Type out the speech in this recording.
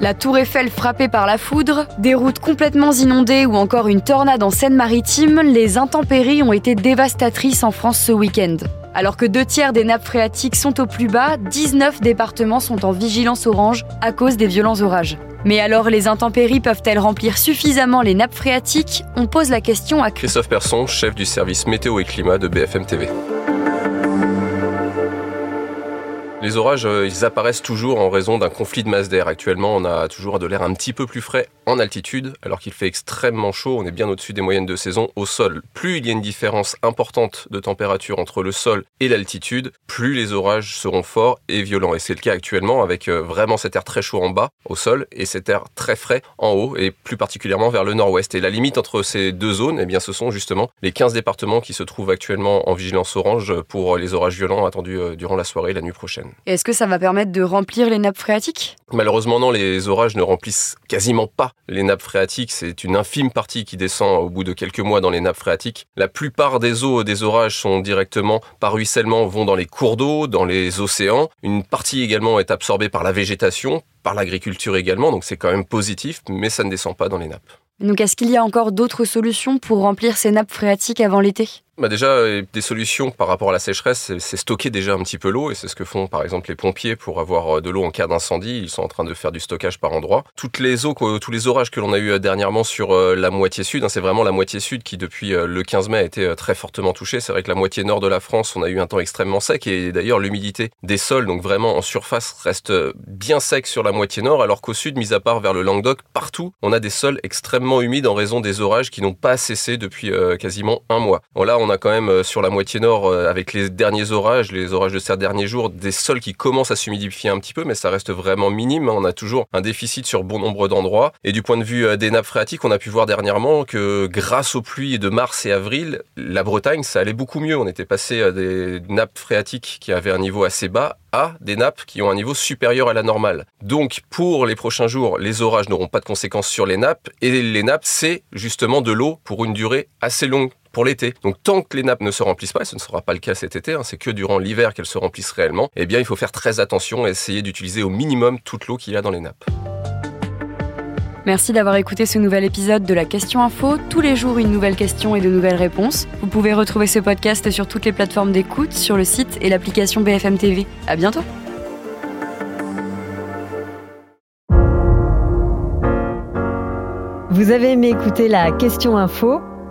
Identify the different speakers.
Speaker 1: La tour Eiffel frappée par la foudre, des routes complètement inondées ou encore une tornade en Seine-Maritime, les intempéries ont été dévastatrices en France ce week-end. Alors que deux tiers des nappes phréatiques sont au plus bas, 19 départements sont en vigilance orange à cause des violents orages. Mais alors les intempéries peuvent-elles remplir suffisamment les nappes phréatiques? On pose la question à
Speaker 2: Christophe Persson, chef du service météo et climat de BFM TV. Les orages, euh, ils apparaissent toujours en raison d'un conflit de masse d'air. Actuellement, on a toujours de l'air un petit peu plus frais en altitude, alors qu'il fait extrêmement chaud. On est bien au-dessus des moyennes de saison au sol. Plus il y a une différence importante de température entre le sol et l'altitude, plus les orages seront forts et violents. Et c'est le cas actuellement avec euh, vraiment cet air très chaud en bas, au sol, et cet air très frais en haut, et plus particulièrement vers le nord-ouest. Et la limite entre ces deux zones, eh bien, ce sont justement les 15 départements qui se trouvent actuellement en vigilance orange pour les orages violents attendus euh, durant la soirée et la nuit prochaine.
Speaker 1: Est-ce que ça va permettre de remplir les nappes phréatiques?
Speaker 2: Malheureusement non, les orages ne remplissent quasiment pas les nappes phréatiques. C'est une infime partie qui descend au bout de quelques mois dans les nappes phréatiques. La plupart des eaux des orages sont directement par ruissellement vont dans les cours d'eau, dans les océans. Une partie également est absorbée par la végétation, par l'agriculture également, donc c'est quand même positif, mais ça ne descend pas dans les nappes.
Speaker 1: Donc est-ce qu'il y a encore d'autres solutions pour remplir ces nappes phréatiques avant l'été?
Speaker 2: Bah déjà, euh, des solutions par rapport à la sécheresse, c'est stocker déjà un petit peu l'eau, et c'est ce que font par exemple les pompiers pour avoir euh, de l'eau en cas d'incendie. Ils sont en train de faire du stockage par endroit. Toutes les eaux, tous les orages que l'on a eu euh, dernièrement sur la moitié sud, hein, c'est vraiment la moitié sud qui depuis le 15 mai a été très fortement touchée. C'est vrai que la moitié nord de la France, on a eu un temps extrêmement sec, et d'ailleurs l'humidité des sols, donc vraiment en surface, reste bien sec sur la moitié nord, alors qu'au sud, mis à part vers le Languedoc, partout, on a des sols extrêmement humides en raison des orages qui n'ont pas cessé depuis quasiment un mois. Bon, là, a quand même euh, sur la moitié nord, euh, avec les derniers orages, les orages de ces derniers jours, des sols qui commencent à s'humidifier un petit peu, mais ça reste vraiment minime. On a toujours un déficit sur bon nombre d'endroits. Et du point de vue euh, des nappes phréatiques, on a pu voir dernièrement que grâce aux pluies de mars et avril, la Bretagne, ça allait beaucoup mieux. On était passé à des nappes phréatiques qui avaient un niveau assez bas à des nappes qui ont un niveau supérieur à la normale. Donc pour les prochains jours, les orages n'auront pas de conséquences sur les nappes et les nappes, c'est justement de l'eau pour une durée assez longue pour l'été. Donc tant que les nappes ne se remplissent pas, et ce ne sera pas le cas cet été, hein, c'est que durant l'hiver qu'elles se remplissent réellement, eh bien il faut faire très attention et essayer d'utiliser au minimum toute l'eau qu'il y a dans les nappes.
Speaker 1: Merci d'avoir écouté ce nouvel épisode de la Question Info. Tous les jours, une nouvelle question et de nouvelles réponses. Vous pouvez retrouver ce podcast sur toutes les plateformes d'écoute, sur le site et l'application BFM TV. À bientôt!
Speaker 3: Vous avez aimé écouter la Question Info?